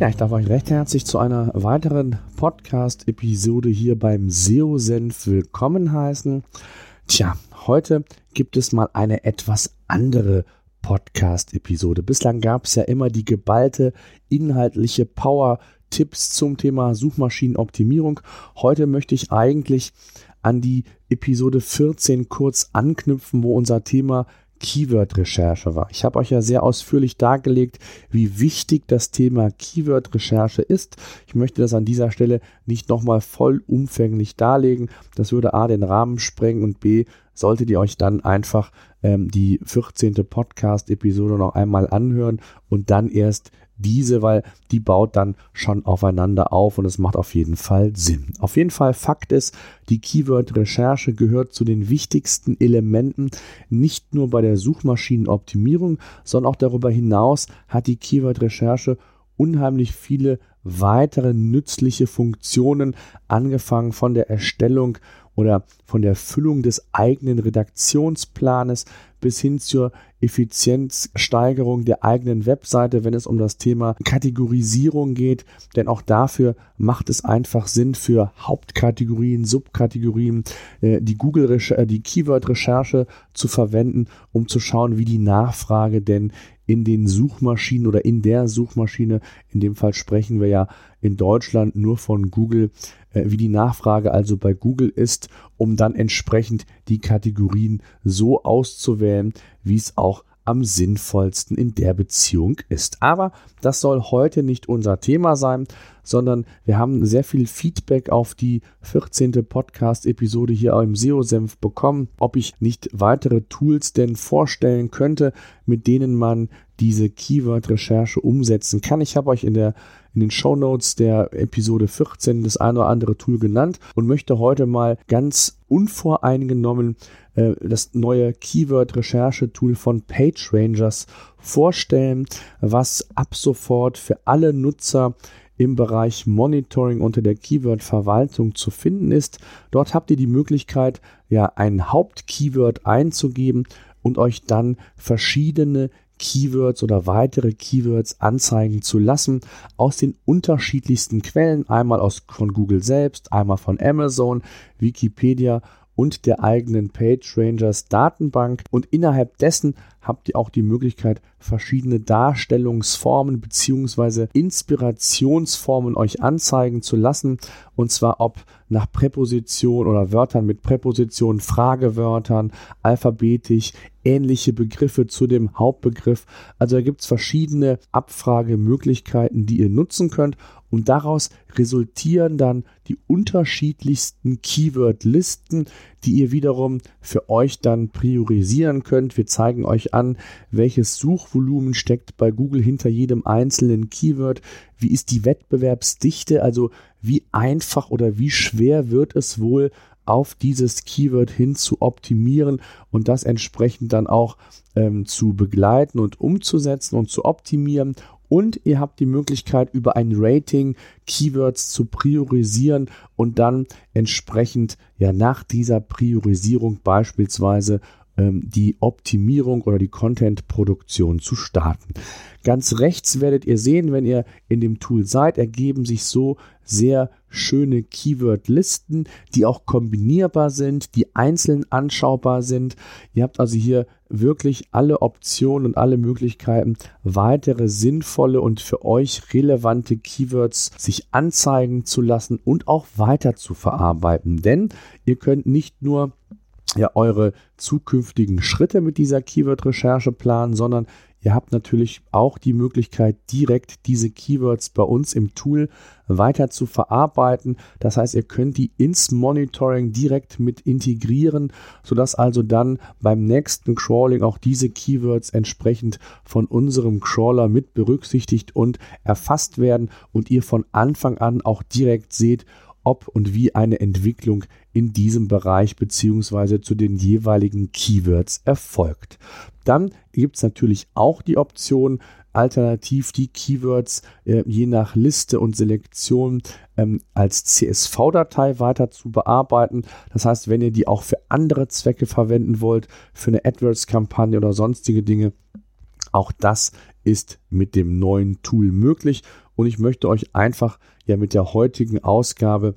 Ja, ich darf euch recht herzlich zu einer weiteren Podcast-Episode hier beim SEO-Senf willkommen heißen. Tja, heute gibt es mal eine etwas andere Podcast-Episode. Bislang gab es ja immer die geballte inhaltliche Power-Tipps zum Thema Suchmaschinenoptimierung. Heute möchte ich eigentlich an die Episode 14 kurz anknüpfen, wo unser Thema Keyword-Recherche war. Ich habe euch ja sehr ausführlich dargelegt, wie wichtig das Thema Keyword-Recherche ist. Ich möchte das an dieser Stelle nicht nochmal vollumfänglich darlegen. Das würde A den Rahmen sprengen und B solltet ihr euch dann einfach ähm, die 14. Podcast-Episode noch einmal anhören und dann erst diese, weil die baut dann schon aufeinander auf und es macht auf jeden Fall Sinn. Auf jeden Fall Fakt ist, die Keyword-Recherche gehört zu den wichtigsten Elementen nicht nur bei der Suchmaschinenoptimierung, sondern auch darüber hinaus hat die Keyword-Recherche unheimlich viele weitere nützliche Funktionen, angefangen von der Erstellung oder von der Füllung des eigenen Redaktionsplanes bis hin zur Effizienzsteigerung der eigenen Webseite, wenn es um das Thema Kategorisierung geht. Denn auch dafür macht es einfach Sinn für Hauptkategorien, Subkategorien, äh, die Google, äh, die Keyword-Recherche zu verwenden, um zu schauen, wie die Nachfrage denn in den Suchmaschinen oder in der Suchmaschine, in dem Fall sprechen wir ja in Deutschland nur von Google, äh, wie die Nachfrage also bei Google ist, um dann entsprechend die Kategorien so auszuwählen, wie es auch am sinnvollsten in der Beziehung ist. Aber das soll heute nicht unser Thema sein, sondern wir haben sehr viel Feedback auf die 14. Podcast-Episode hier im SEO-Senf bekommen, ob ich nicht weitere Tools denn vorstellen könnte, mit denen man diese Keyword-Recherche umsetzen kann. Ich habe euch in der in den Show Notes der Episode 14 das eine oder andere Tool genannt und möchte heute mal ganz unvoreingenommen äh, das neue Keyword-Recherche-Tool von PageRangers vorstellen, was ab sofort für alle Nutzer im Bereich Monitoring unter der Keyword-Verwaltung zu finden ist. Dort habt ihr die Möglichkeit, ja, ein Hauptkeyword einzugeben und euch dann verschiedene Keywords oder weitere Keywords anzeigen zu lassen aus den unterschiedlichsten Quellen, einmal aus von Google selbst, einmal von Amazon, Wikipedia und der eigenen PageRangers Datenbank. Und innerhalb dessen habt ihr auch die Möglichkeit, verschiedene Darstellungsformen bzw. Inspirationsformen euch anzeigen zu lassen. Und zwar ob nach Präposition oder Wörtern mit Präposition, Fragewörtern, alphabetisch, ähnliche Begriffe zu dem Hauptbegriff. Also da gibt es verschiedene Abfragemöglichkeiten, die ihr nutzen könnt und daraus resultieren dann die unterschiedlichsten Keyword-Listen, die ihr wiederum für euch dann priorisieren könnt. Wir zeigen euch an, welches Suchvolumen steckt bei Google hinter jedem einzelnen Keyword, wie ist die Wettbewerbsdichte, also wie einfach oder wie schwer wird es wohl auf dieses Keyword hin zu optimieren und das entsprechend dann auch ähm, zu begleiten und umzusetzen und zu optimieren. Und ihr habt die Möglichkeit, über ein Rating Keywords zu priorisieren und dann entsprechend ja nach dieser Priorisierung beispielsweise die Optimierung oder die Content-Produktion zu starten. Ganz rechts werdet ihr sehen, wenn ihr in dem Tool seid, ergeben sich so sehr schöne Keyword-Listen, die auch kombinierbar sind, die einzeln anschaubar sind. Ihr habt also hier wirklich alle Optionen und alle Möglichkeiten, weitere sinnvolle und für euch relevante Keywords sich anzeigen zu lassen und auch weiter zu verarbeiten. Denn ihr könnt nicht nur ja eure zukünftigen Schritte mit dieser Keyword-Recherche planen, sondern Ihr habt natürlich auch die Möglichkeit, direkt diese Keywords bei uns im Tool weiter zu verarbeiten. Das heißt, ihr könnt die ins Monitoring direkt mit integrieren, sodass also dann beim nächsten Crawling auch diese Keywords entsprechend von unserem Crawler mit berücksichtigt und erfasst werden und ihr von Anfang an auch direkt seht, ob und wie eine Entwicklung in diesem Bereich beziehungsweise zu den jeweiligen Keywords erfolgt. Dann gibt es natürlich auch die Option, alternativ die Keywords äh, je nach Liste und Selektion ähm, als CSV-Datei weiter zu bearbeiten. Das heißt, wenn ihr die auch für andere Zwecke verwenden wollt, für eine AdWords-Kampagne oder sonstige Dinge, auch das ist mit dem neuen Tool möglich. Und ich möchte euch einfach ja mit der heutigen Ausgabe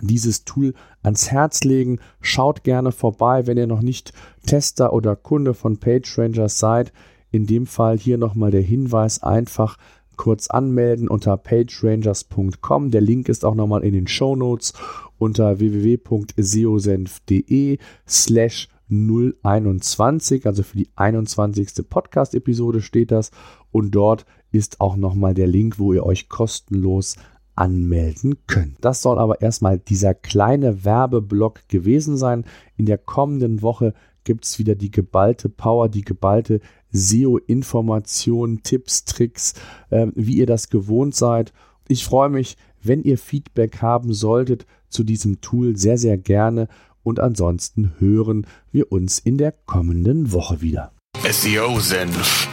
dieses Tool ans Herz legen. Schaut gerne vorbei, wenn ihr noch nicht Tester oder Kunde von PageRangers seid. In dem Fall hier nochmal der Hinweis, einfach kurz anmelden unter pagerangers.com. Der Link ist auch nochmal in den Show Notes unter www.seosenf.de slash 021, also für die 21. Podcast-Episode steht das. Und dort ist auch nochmal der Link, wo ihr euch kostenlos anmelden könnt. Das soll aber erstmal dieser kleine Werbeblock gewesen sein. In der kommenden Woche gibt es wieder die geballte Power, die geballte SEO-Informationen, Tipps, Tricks, äh, wie ihr das gewohnt seid. Ich freue mich, wenn ihr Feedback haben solltet zu diesem Tool, sehr, sehr gerne. Und ansonsten hören wir uns in der kommenden Woche wieder. SEO Senf,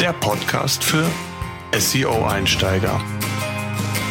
der Podcast für SEO-Einsteiger.